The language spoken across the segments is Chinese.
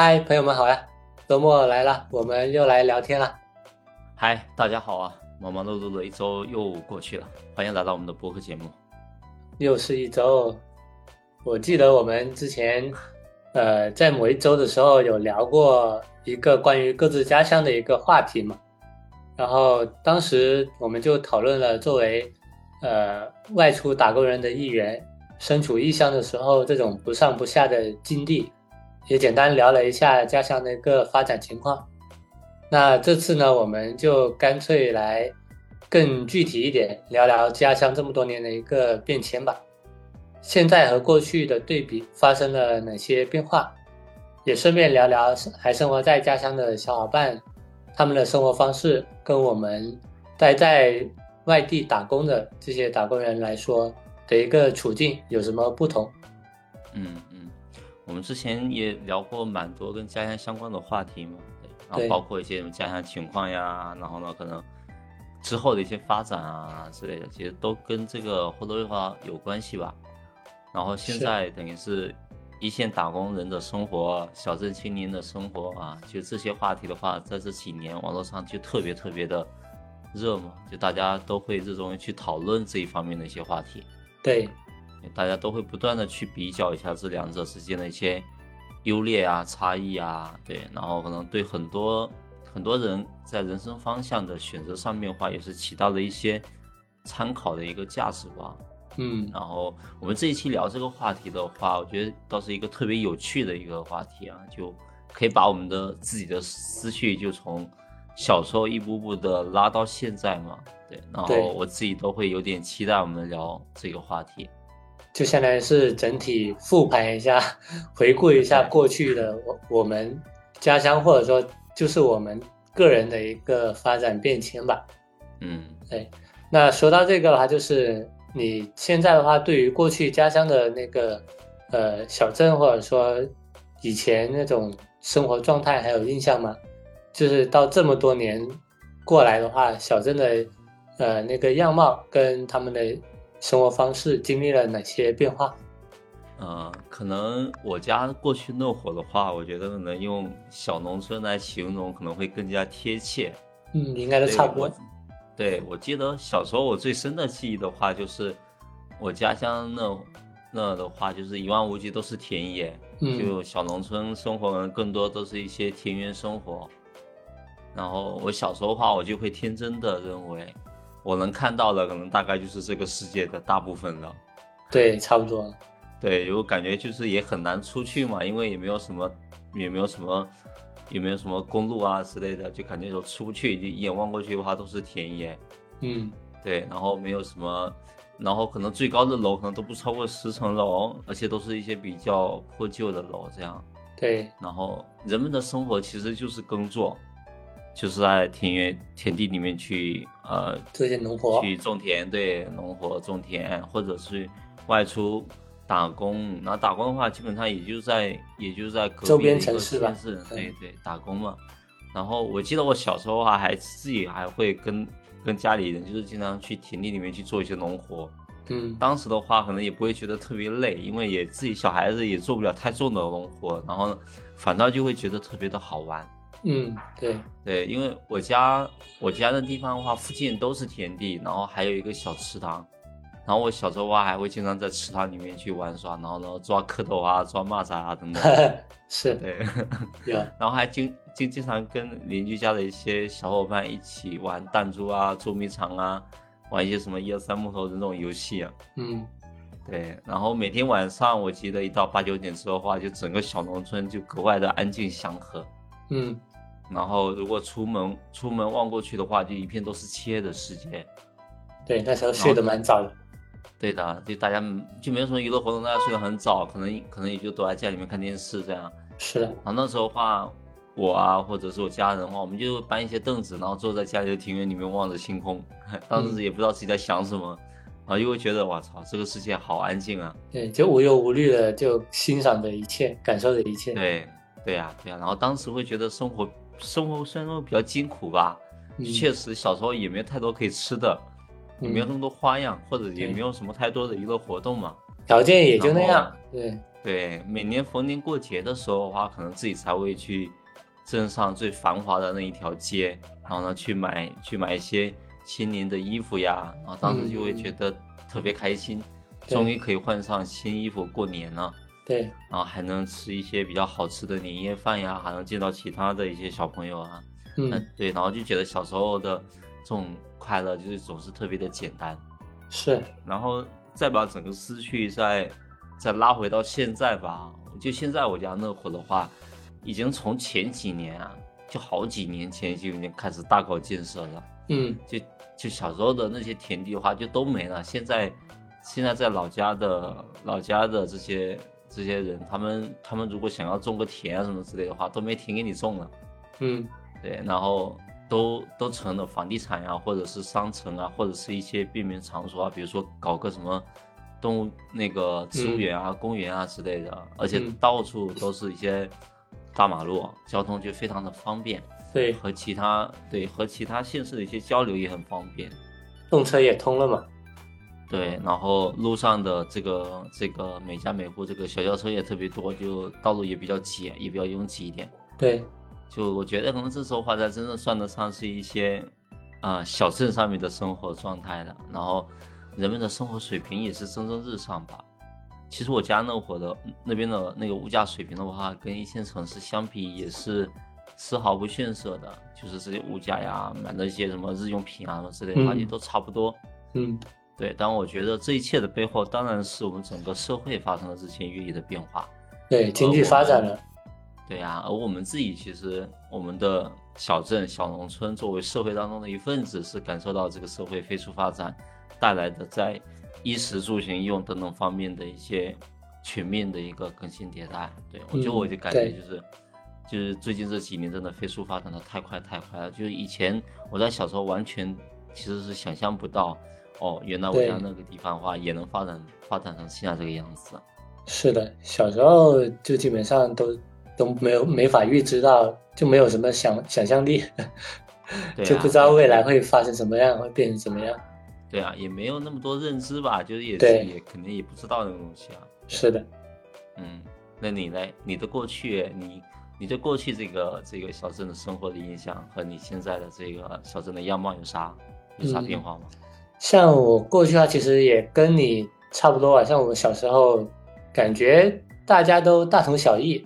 嗨，朋友们好呀！周末来了，我们又来聊天了。嗨，大家好啊！忙忙碌碌的一周又过去了，欢迎来到我们的播客节目。又是一周，我记得我们之前，呃，在某一周的时候有聊过一个关于各自家乡的一个话题嘛。然后当时我们就讨论了作为，呃，外出打工人的一员，身处异乡的时候这种不上不下的经历。也简单聊了一下家乡的一个发展情况。那这次呢，我们就干脆来更具体一点聊聊家乡这么多年的一个变迁吧。现在和过去的对比发生了哪些变化？也顺便聊聊还生活在家乡的小伙伴，他们的生活方式跟我们待在外地打工的这些打工人来说的一个处境有什么不同？嗯。我们之前也聊过蛮多跟家乡相关的话题嘛，对，然后包括一些什么家乡情况呀，然后呢，可能之后的一些发展啊之类的，其实都跟这个或多或少有关系吧。然后现在等于是一线打工人的生活，小镇青年的生活啊，就这些话题的话，在这几年网络上就特别特别的热嘛，就大家都会热衷于去讨论这一方面的一些话题。对。大家都会不断的去比较一下这两者之间的一些优劣啊、差异啊，对，然后可能对很多很多人在人生方向的选择上面的话，也是起到了一些参考的一个价值吧。嗯，然后我们这一期聊这个话题的话，我觉得倒是一个特别有趣的一个话题啊，就可以把我们的自己的思绪就从小时候一步步的拉到现在嘛，对，然后我自己都会有点期待我们聊这个话题。就相当于是整体复盘一下，回顾一下过去的我我们家乡，或者说就是我们个人的一个发展变迁吧。嗯，对。那说到这个的话，就是你现在的话，对于过去家乡的那个呃小镇，或者说以前那种生活状态，还有印象吗？就是到这么多年过来的话，小镇的呃那个样貌跟他们的。生活方式经历了哪些变化？呃，可能我家过去那会儿的话，我觉得可能用小农村来形容可能会更加贴切。嗯，应该都差不多。对，我记得小时候我最深的记忆的话，就是我家乡那那的话，就是一望无际都是田野，就小农村生活呢，更多都是一些田园生活。然后我小时候的话，我就会天真的认为。我能看到的可能大概就是这个世界的大部分了，对，差不多。对，我感觉就是也很难出去嘛，因为也没有什么，也没有什么，也没有什么公路啊之类的，就感觉说出不去，就一眼望过去的话都是田野。嗯，对，然后没有什么，然后可能最高的楼可能都不超过十层楼，而且都是一些比较破旧的楼这样。对，然后人们的生活其实就是耕作。就是在田园田地里面去，呃，做一些农活，去种田，对，农活种田，或者是外出打工。然后打工的话，基本上也就在，也就在周边城市吧，对对，打工嘛。然后我记得我小时候啊，还自己还会跟跟家里人，就是经常去田地里面去做一些农活。嗯，当时的话可能也不会觉得特别累，因为也自己小孩子也做不了太重的农活，然后反倒就会觉得特别的好玩。嗯，对对，因为我家我家的地方的话，附近都是田地，然后还有一个小池塘，然后我小时候话还会经常在池塘里面去玩耍，然后然后抓蝌蚪啊，抓蚂蚱啊等等。是，对，然后还经经经常跟邻居家的一些小伙伴一起玩弹珠啊、捉迷藏啊，玩一些什么一二三木头的那种游戏啊。嗯，对，然后每天晚上我记得一到八九点之后的话，就整个小农村就格外的安静祥和。嗯。然后，如果出门出门望过去的话，就一片都是漆黑的世界。对，那时候睡得蛮早的。对的，就大家就没有什么娱乐活动，大家睡得很早，可能可能也就躲在家里面看电视这样。是的。然后那时候话，我啊，或者是我家人的话，我们就搬一些凳子，然后坐在家里的庭院里面望着星空。当时也不知道自己在想什么，然后又会觉得，我操，这个世界好安静啊。对，就无忧无虑的就欣赏着一切，感受着一切。对，对呀，对呀。然后当时会觉得生活。生活虽然说比较艰苦吧，确实小时候也没有太多可以吃的，也没有那么多花样，或者也没有什么太多的娱乐活动嘛，条件也就那样。对。对，每年逢年过节的时候的话，可能自己才会去镇上最繁华的那一条街，然后呢去买去买一些新年的衣服呀，然后当时就会觉得特别开心，终于可以换上新衣服过年了。对，然后还能吃一些比较好吃的年夜饭呀，还能见到其他的一些小朋友啊。嗯，对，然后就觉得小时候的这种快乐就是总是特别的简单。是，然后再把整个思绪再再拉回到现在吧，就现在我家那会的话，已经从前几年啊，就好几年前就已经开始大搞建设了。嗯，就就小时候的那些田地的话就都没了。现在现在在老家的老家的这些这些人，他们他们如果想要种个田啊什么之类的话，都没田给你种了。嗯，对，然后。都都成了房地产呀，或者是商城啊，或者是一些便民场所啊，比如说搞个什么动物那个植物园啊、公园啊之类的，而且到处都是一些大马路，交通就非常的方便。对，和其他对和其他县市的一些交流也很方便，动车也通了嘛。对，然后路上的这个这个每家每户这个小轿车也特别多，就道路也比较挤，也比较拥挤一点。对。就我觉得可能这时候话才真正算得上是一些，啊小镇上面的生活状态的。然后人们的生活水平也是蒸蒸日上吧。其实我家那会的那边的那个物价水平的话，跟一线城市相比也是丝毫不逊色的。就是这些物价呀，买的一些什么日用品啊什么之类的话，也都差不多。嗯，对。但我觉得这一切的背后，当然是我们整个社会发生了日新月异的变化。对，经济发展了。对呀，而我们自己其实，我们的小镇、小农村作为社会当中的一份子，是感受到这个社会飞速发展带来的在衣食住行用等等方面的一些全面的一个更新迭代。对我就我就感觉就是，就是最近这几年真的飞速发展的太快太快了。就是以前我在小时候完全其实是想象不到，哦，原来我家那个地方的话也能发展发展成现在这个样子。是的，小时候就基本上都。都没有没法预知到，就没有什么想想象力，就不知道未来会发生什么样，会变成什么样。对啊，也没有那么多认知吧，就是也是也肯定也不知道那个东西啊。是的，嗯，那你呢？你的过去，你你对过去这个这个小镇的生活的印象和你现在的这个小镇的样貌有啥有啥变化吗？像我过去的话，其实也跟你差不多啊。像我们小时候，感觉大家都大同小异。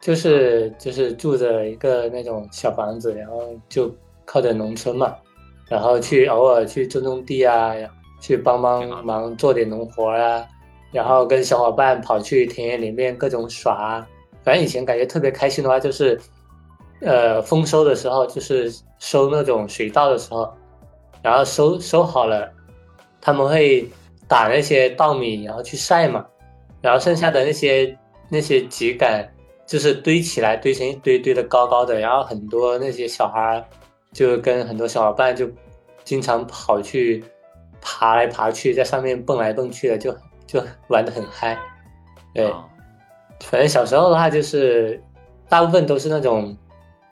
就是就是住着一个那种小房子，然后就靠着农村嘛，然后去偶尔去种种地啊，去帮帮忙做点农活啊，然后跟小伙伴跑去田野里面各种耍。反正以前感觉特别开心的话，就是，呃，丰收的时候，就是收那种水稻的时候，然后收收好了，他们会打那些稻米，然后去晒嘛，然后剩下的那些那些秸秆。就是堆起来，堆成一堆堆的高高的，然后很多那些小孩就跟很多小伙伴就经常跑去爬来爬去，在上面蹦来蹦去的，就就玩的很嗨。对，反正小时候的话，就是大部分都是那种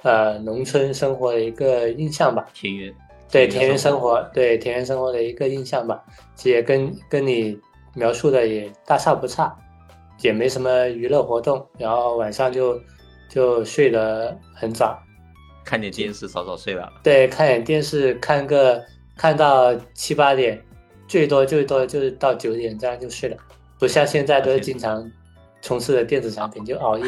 呃农村生活的一个印象吧。田园，对田园生活，对田园生活的一个印象吧，其实也跟跟你描述的也大差不差。也没什么娱乐活动，然后晚上就就睡得很早，看点电视，早早睡了。对，看点电视，看个看到七八点，最多最多就是到九点这样就睡了，不像现在都是经常充斥着电子产品就熬夜。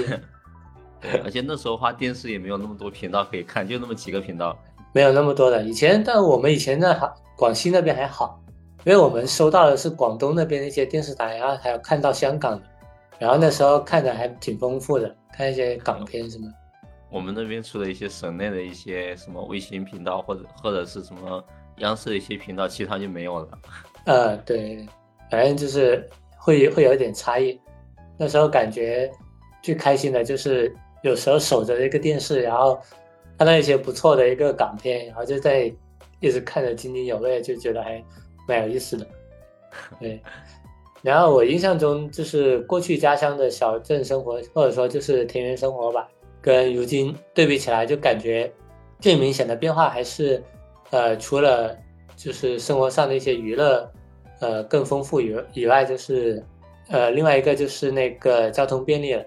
对，而且那时候话电视也没有那么多频道可以看，就那么几个频道，没有那么多的。以前，但我们以前那还广西那边还好，因为我们收到的是广东那边的一些电视台，然后还有看到香港的。然后那时候看的还挺丰富的，看一些港片什么。我们那边出的一些省内的一些什么卫星频道，或者或者是什么央视的一些频道，其他就没有了。呃，对，反正就是会会有一点差异。那时候感觉最开心的就是有时候守着一个电视，然后看到一些不错的一个港片，然后就在一直看着津津有味，就觉得还蛮有意思的。对。然后我印象中，就是过去家乡的小镇生活，或者说就是田园生活吧，跟如今对比起来，就感觉最明显的变化还是，呃，除了就是生活上的一些娱乐，呃，更丰富以以外，就是，呃，另外一个就是那个交通便利了，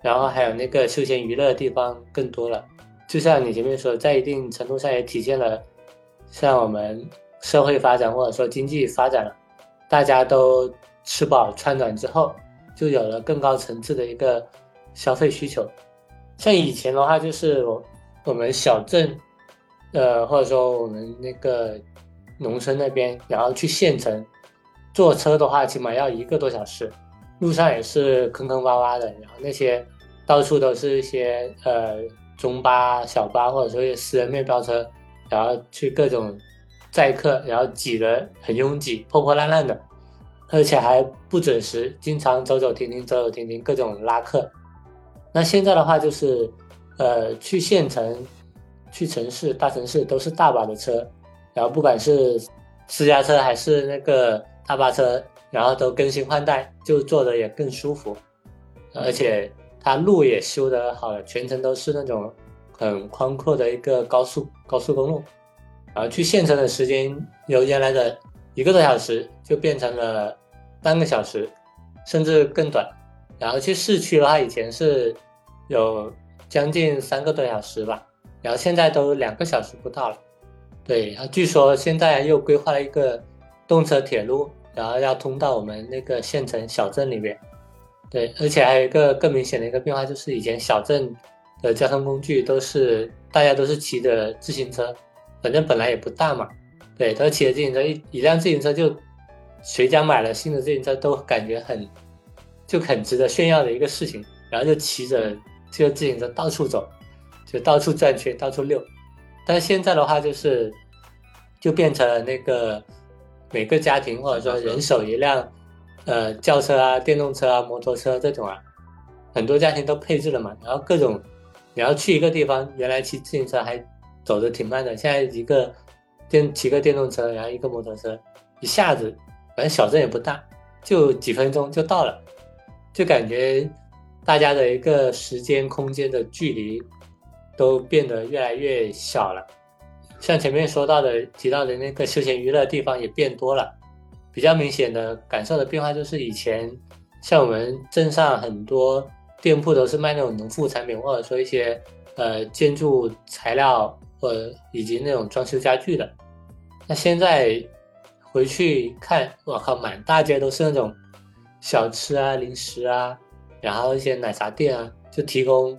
然后还有那个休闲娱乐的地方更多了。就像你前面说，在一定程度上也体现了，像我们社会发展或者说经济发展了，大家都吃饱穿暖之后，就有了更高层次的一个消费需求。像以前的话，就是我我们小镇，呃，或者说我们那个农村那边，然后去县城。坐车的话，起码要一个多小时，路上也是坑坑洼洼的，然后那些到处都是一些呃中巴、小巴或者说一些私人面包车，然后去各种载客，然后挤得很拥挤、破破烂烂的，而且还不准时，经常走走停停、走走停停，各种拉客。那现在的话就是，呃，去县城、去城市、大城市都是大把的车，然后不管是私家车还是那个。大巴车，然后都更新换代，就坐的也更舒服，而且它路也修得好了，全程都是那种很宽阔的一个高速高速公路，然后去县城的时间由原来的一个多小时就变成了半个小时，甚至更短。然后去市区的话，以前是有将近三个多小时吧，然后现在都两个小时不到了。对，然后据说现在又规划了一个动车铁路。然后要通到我们那个县城小镇里面，对，而且还有一个更明显的一个变化，就是以前小镇的交通工具都是大家都是骑着自行车，反正本来也不大嘛，对，都骑着自行车，一一辆自行车就谁家买了新的自行车都感觉很就很值得炫耀的一个事情，然后就骑着这个自行车到处走，就到处转圈，到处溜，但是现在的话就是就变成了那个。每个家庭或者说人手一辆，呃，轿车啊、电动车啊、摩托车这种啊，很多家庭都配置了嘛。然后各种，你要去一个地方，原来骑自行车还走的挺慢的，现在一个电骑个电动车，然后一个摩托车，一下子，反正小镇也不大，就几分钟就到了，就感觉大家的一个时间空间的距离都变得越来越小了。像前面说到的提到的那个休闲娱乐地方也变多了，比较明显的感受的变化就是以前像我们镇上很多店铺都是卖那种农副产品，或者说一些呃建筑材料呃以及那种装修家具的。那现在回去看，我靠，满大街都是那种小吃啊、零食啊，然后一些奶茶店啊，就提供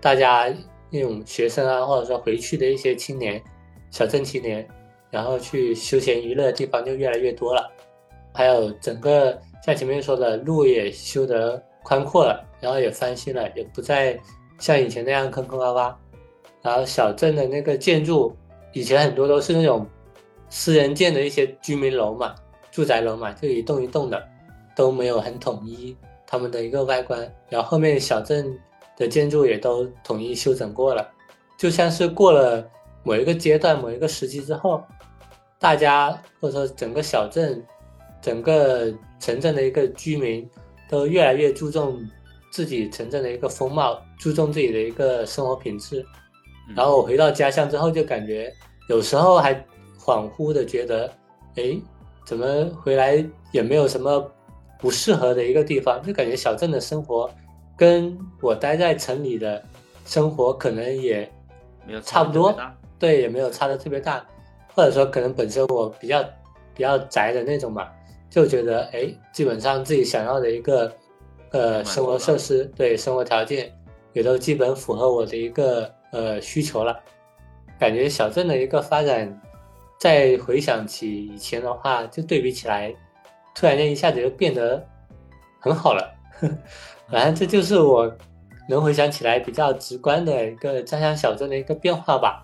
大家那种学生啊，或者说回去的一些青年。小镇青年，然后去休闲娱乐的地方就越来越多了，还有整个像前面说的路也修得宽阔了，然后也翻新了，也不再像以前那样坑坑洼洼。然后小镇的那个建筑，以前很多都是那种私人建的一些居民楼嘛，住宅楼嘛，就一栋一栋的，都没有很统一他们的一个外观。然后后面小镇的建筑也都统一修整过了，就像是过了。某一个阶段、某一个时期之后，大家或者说整个小镇、整个城镇的一个居民都越来越注重自己城镇的一个风貌，注重自己的一个生活品质。然后我回到家乡之后，就感觉有时候还恍惚的觉得，哎，怎么回来也没有什么不适合的一个地方，就感觉小镇的生活跟我待在城里的生活可能也没有差不多。对，也没有差的特别大，或者说可能本身我比较比较宅的那种嘛，就觉得哎，基本上自己想要的一个呃生活设施，对生活条件也都基本符合我的一个呃需求了。感觉小镇的一个发展，再回想起以前的话，就对比起来，突然间一下子就变得很好了。反正这就是我能回想起来比较直观的一个家乡小镇的一个变化吧。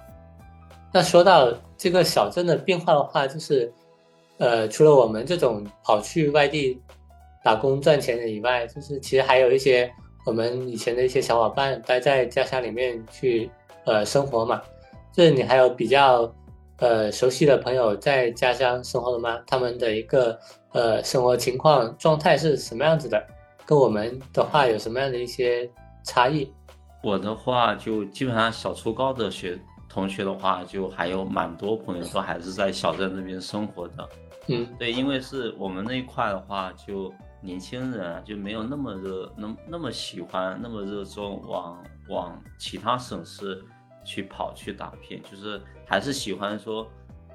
那说到这个小镇的变化的话，就是，呃，除了我们这种跑去外地打工赚钱的以外，就是其实还有一些我们以前的一些小伙伴待在家乡里面去呃生活嘛。就是你还有比较呃熟悉的朋友在家乡生活的吗？他们的一个呃生活情况状态是什么样子的？跟我们的话有什么样的一些差异？我的话就基本上小初高的学。同学的话，就还有蛮多朋友都还是在小镇那边生活的。嗯，对，因为是我们那一块的话，就年轻人啊，就没有那么热，那那么喜欢，那么热衷往往其他省市去跑去打拼，就是还是喜欢说，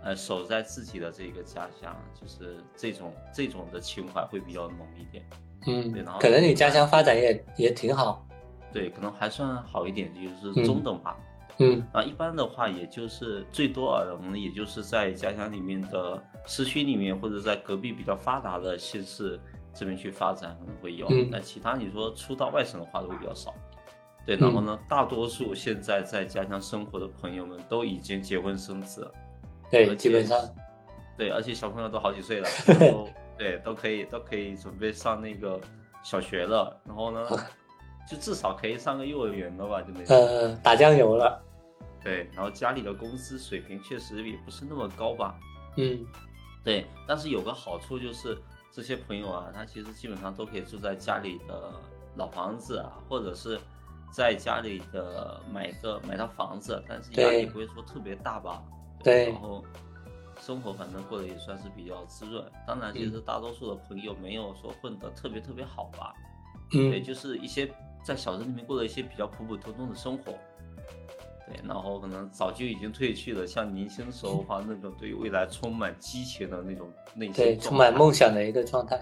呃，守在自己的这个家乡，就是这种这种的情怀会比较浓一点。嗯，对，然后可能你家乡发展也也挺好。对，可能还算好一点，就是中等吧。嗯，啊，一般的话，也就是最多啊，我们也就是在家乡里面的市区里面，或者在隔壁比较发达的县市这边去发展，可能会有。嗯，那其他你说出到外省的话，都会比较少。对，然后呢，大多数现在在家乡生活的朋友们都已经结婚生子了。对，基本上。对，而且小朋友都好几岁了，都对，都可以都可以准备上那个小学了。然后呢？就至少可以上个幼儿园了吧，就那种。呃，打酱油了。对，然后家里的工资水平确实也不是那么高吧。嗯，对，但是有个好处就是这些朋友啊，他其实基本上都可以住在家里的老房子啊，或者是在家里的买个买套房子，但是压力不会说特别大吧。对。然后生活反正过得也算是比较滋润。当然，其实大多数的朋友没有说混得特别特别好吧。嗯。对，就是一些。在小镇里面过的一些比较普普通通的生活，对，然后可能早就已经褪去了像年轻时候的话那种对未来充满激情的那种内心，对，充满梦想的一个状态。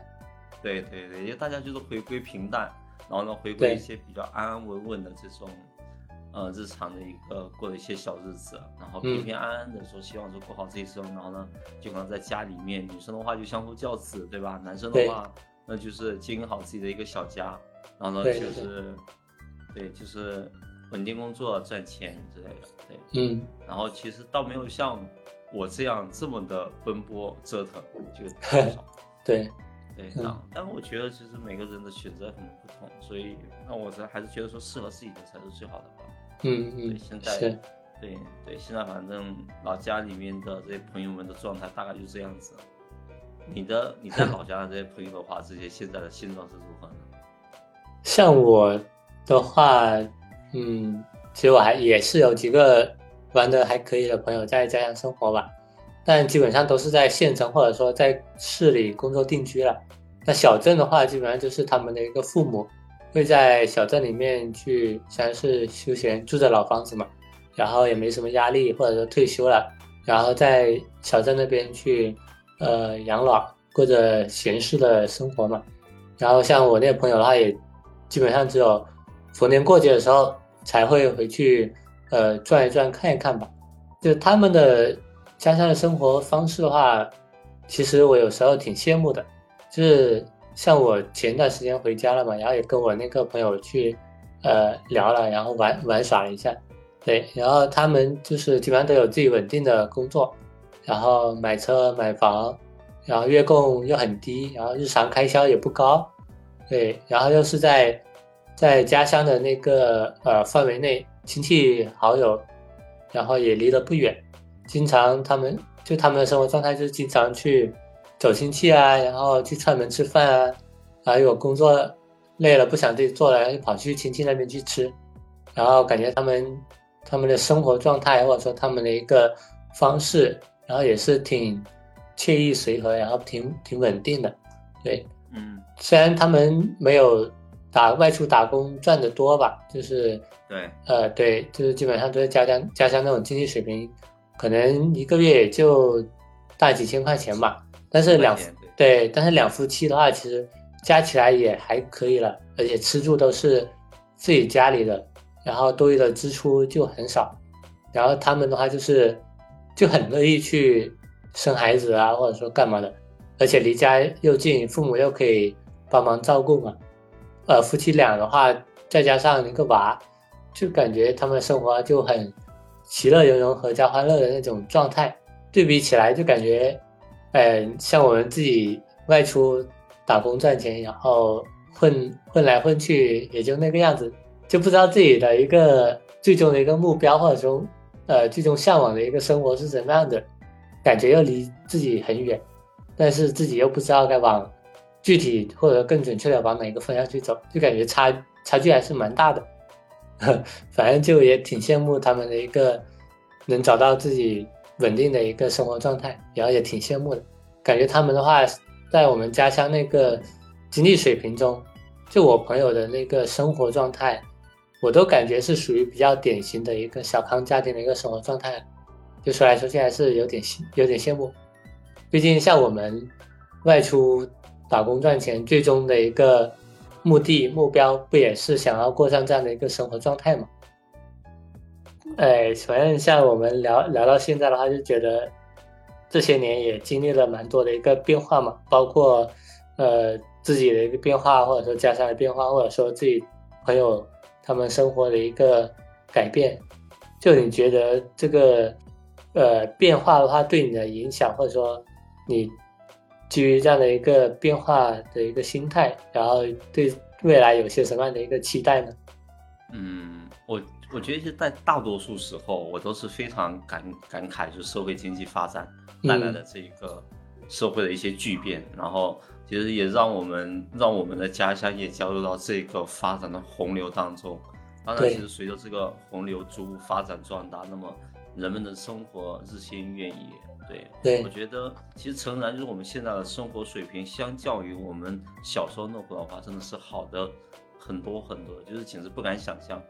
对对对，因为大家就是回归平淡，然后呢，回归一些比较安安稳稳的这种，呃，日常的一个过的一些小日子，然后平平安安的说，希望说过好这一生，然后呢，就可能在家里面，女生的话就相夫教子，对吧？男生的话，那就是经营好自己的一个小家。然后呢，就是，对，就是稳定工作赚钱之类的，对，嗯。然后其实倒没有像我这样这么的奔波折腾，就 少。对，对，但但我觉得其实每个人的选择可能不同，所以那我这还是觉得说适合自己的才是最好的吧。嗯嗯。对，现在，对对，现在反正老家里面的这些朋友们的状态大概就这样子。你的你在老家的这些朋友的话，这些现在的现状是如何呢？像我的话，嗯，其实我还也是有几个玩的还可以的朋友在家乡生活吧，但基本上都是在县城或者说在市里工作定居了。那小镇的话，基本上就是他们的一个父母会在小镇里面去，像是休闲住着老房子嘛，然后也没什么压力，或者说退休了，然后在小镇那边去呃养老，过着闲适的生活嘛。然后像我那个朋友的话也。基本上只有逢年过节的时候才会回去，呃，转一转看一看吧。就他们的家乡的生活方式的话，其实我有时候挺羡慕的。就是像我前段时间回家了嘛，然后也跟我那个朋友去，呃，聊了，然后玩玩耍了一下。对，然后他们就是基本上都有自己稳定的工作，然后买车买房，然后月供又很低，然后日常开销也不高。对，然后又是在。在家乡的那个呃范围内，亲戚好友，然后也离得不远，经常他们就他们的生活状态就是经常去走亲戚啊，然后去串门吃饭啊，还有工作累了不想自己做了，就跑去亲戚那边去吃，然后感觉他们他们的生活状态或者说他们的一个方式，然后也是挺惬意随和，然后挺挺稳定的，对，嗯，虽然他们没有。打外出打工赚的多吧，就是对，呃，对，就是基本上都是家乡家乡那种经济水平，可能一个月也就大几千块钱吧。但是两对，但是两夫妻的话，其实加起来也还可以了，而且吃住都是自己家里的，然后多余的支出就很少。然后他们的话就是就很乐意去生孩子啊，或者说干嘛的，而且离家又近，父母又可以帮忙照顾嘛。呃，夫妻俩的话，再加上一个娃，就感觉他们生活就很其乐融融、阖家欢乐的那种状态。对比起来，就感觉，呃，像我们自己外出打工赚钱，然后混混来混去，也就那个样子，就不知道自己的一个最终的一个目标，或者说，呃，最终向往的一个生活是怎么样的，感觉又离自己很远，但是自己又不知道该往。具体或者更准确的往哪个方向去走，就感觉差差距还是蛮大的。反正就也挺羡慕他们的一个能找到自己稳定的一个生活状态，然后也挺羡慕的。感觉他们的话，在我们家乡那个经济水平中，就我朋友的那个生活状态，我都感觉是属于比较典型的一个小康家庭的一个生活状态。就说来说去还是有点有点羡慕，毕竟像我们外出打工赚钱，最终的一个目的目标不也是想要过上这样的一个生活状态吗？哎，反正像我们聊聊到现在的话，就觉得这些年也经历了蛮多的一个变化嘛，包括呃自己的一个变化，或者说家乡的变化，或者说自己朋友他们生活的一个改变。就你觉得这个？呃，变化的话对你的影响，或者说你基于这样的一个变化的一个心态，然后对未来有些什么样的一个期待呢？嗯，我我觉得是在大多数时候，我都是非常感感慨，就是社会经济发展带来的这一个社会的一些巨变，然后其实也让我们让我们的家乡也加入到这个发展的洪流当中。当然，其实随着这个洪流逐步发展壮大，那么。人们的生活日新月异，对，对我觉得其实诚然，就是我们现在的生活水平，相较于我们小时候那会儿的话，真的是好的很多很多，就是简直不敢想象。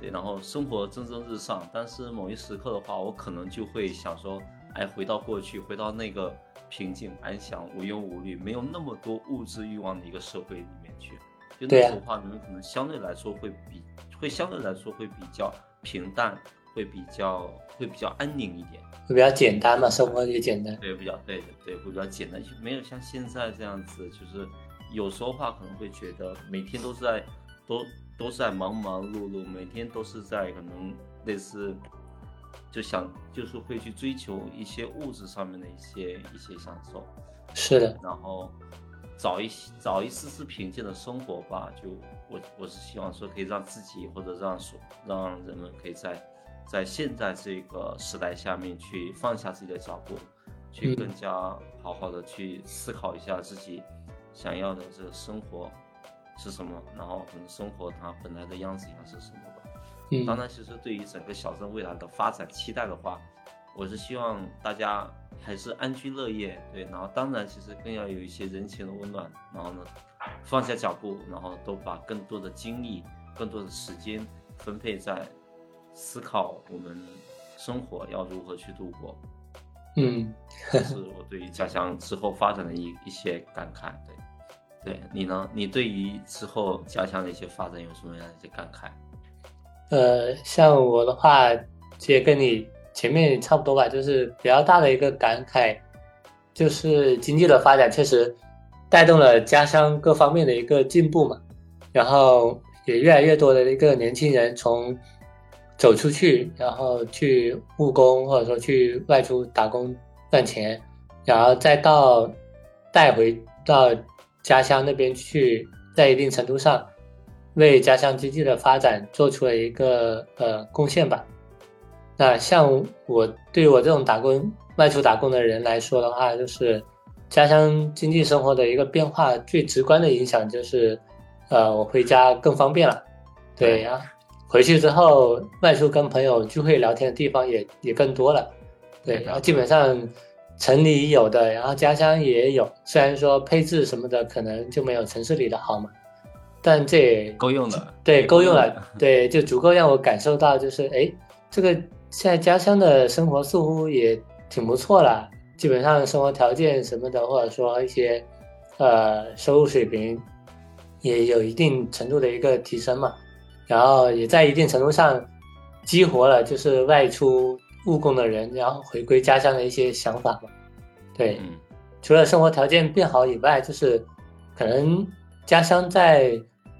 对，然后生活蒸蒸日上，但是某一时刻的话，我可能就会想说，哎，回到过去，回到那个平静安详、无忧无虑、没有那么多物质欲望的一个社会里面去。就那时候的话，你们可能相对来说会比，会相对来说会比较平淡。会比较会比较安宁一点，会比较简单嘛，生活也简单。对，比较对的，对，会比较简单，就没有像现在这样子，就是有时候话可能会觉得每天都是在都都是在忙忙碌碌，每天都是在可能类似就想就是会去追求一些物质上面的一些一些享受。是的，然后找一找一丝丝平静的生活吧。就我我是希望说可以让自己或者让所让人们可以在。在现在这个时代下面，去放下自己的脚步，去更加好好的去思考一下自己想要的这个生活是什么，然后可能生活它本来的样子应该是什么吧。嗯，当然，其实对于整个小镇未来的发展期待的话，我是希望大家还是安居乐业，对，然后当然其实更要有一些人情的温暖，然后呢，放下脚步，然后都把更多的精力、更多的时间分配在。思考我们生活要如何去度过，嗯，这是我对于家乡之后发展的一一些感慨。对，对你呢？你对于之后家乡的一些发展有什么样的一些感慨？呃，像我的话，其实跟你前面差不多吧，就是比较大的一个感慨，就是经济的发展确实带动了家乡各方面的一个进步嘛，然后也越来越多的一个年轻人从走出去，然后去务工，或者说去外出打工赚钱，然后再到带回到家乡那边去，在一定程度上为家乡经济的发展做出了一个呃贡献吧。那像我对于我这种打工外出打工的人来说的话，就是家乡经济生活的一个变化，最直观的影响就是，呃，我回家更方便了，对呀。回去之后，外出跟朋友聚会聊天的地方也也更多了，对，然后基本上城里有的，然后家乡也有，虽然说配置什么的可能就没有城市里的好嘛，但这也够用了，对，够用了，对，就足够让我感受到，就是哎，这个现在家乡的生活似乎也挺不错了，基本上生活条件什么的，或者说一些呃收入水平也有一定程度的一个提升嘛。然后也在一定程度上激活了，就是外出务工的人，然后回归家乡的一些想法嘛。对，除了生活条件变好以外，就是可能家乡在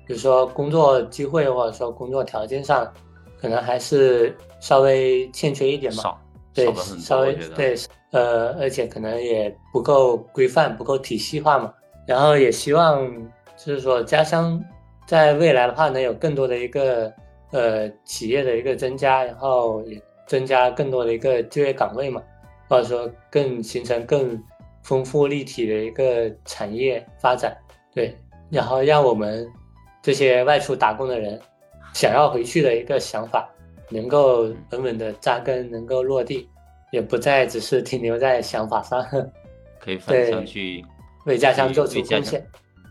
比如说工作机会或者说工作条件上，可能还是稍微欠缺一点嘛。少，对，稍微对，呃，而且可能也不够规范，不够体系化嘛。然后也希望就是说家乡。在未来的话，能有更多的一个呃企业的一个增加，然后也增加更多的一个就业岗位嘛，或者说更形成更丰富立体的一个产业发展，对，然后让我们这些外出打工的人想要回去的一个想法能够稳稳的扎根，能够落地，也不再只是停留在想法上，可以反向去为家乡做出贡献。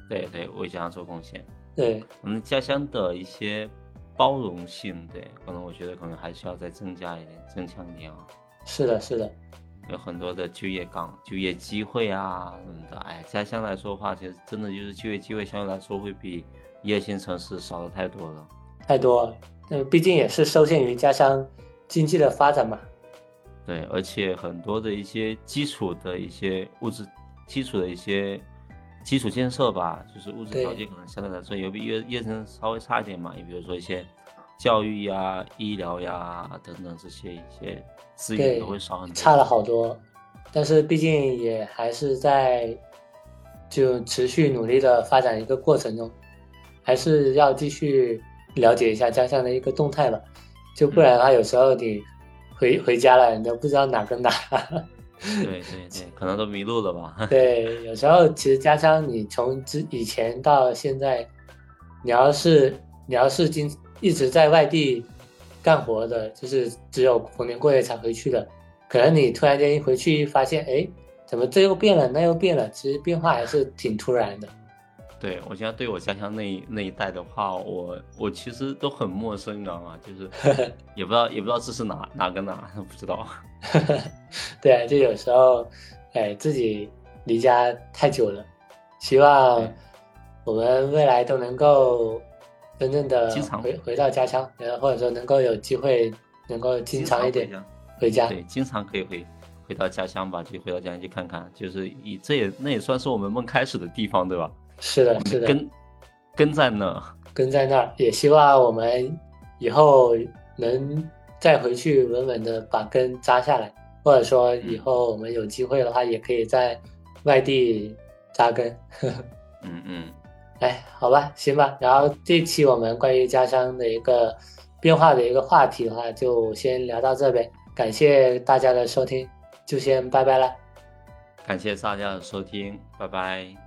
对对，为家乡做贡献。对，我们家乡的一些包容性，对，可能我觉得可能还需要再增加一点，增强一点啊。是的，是的。有很多的就业岗、就业机会啊什么的。哎，家乡来说的话，其实真的就是就业机会相对来说会比一二线城市少的太多了。太多了，嗯，毕竟也是受限于家乡经济的发展嘛。对，而且很多的一些基础的一些物质、基础的一些基础建设吧，就是物质条件可能相对来说有比一一线稍微差一点嘛。你比如说一些教育呀、医疗呀等等这些一些。资源都会少很多，差了好多，但是毕竟也还是在就持续努力的发展一个过程中，还是要继续了解一下家乡的一个动态吧，就不然的话，有时候你回回家了，你都不知道哪跟哪。对对对，可能都迷路了吧？对，有时候其实家乡你从之以前到现在，你要是你要是经一直在外地。干活的，就是只有逢年过节才回去的。可能你突然间一回去，发现，哎，怎么这又变了，那又变了？其实变化还是挺突然的。对我现在对我家乡那那一带的话，我我其实都很陌生，你知道吗？就是 也不知道也不知道这是哪哪个哪，不知道。对啊，就有时候，哎，自己离家太久了，希望我们未来都能够。真正的回回到家乡，然后，或者说能够有机会能够经常一点回家，对，经常可以回回到家乡吧，就回到家乡去看看，就是以这也那也算是我们梦开始的地方，对吧？是的，是的，根根在那，根在那儿，也希望我们以后能再回去稳稳的把根扎下来，或者说以后我们有机会的话，也可以在外地扎根。嗯嗯。哎，好吧，行吧。然后这期我们关于家乡的一个变化的一个话题的话，就先聊到这边。感谢大家的收听，就先拜拜了。感谢大家的收听，拜拜。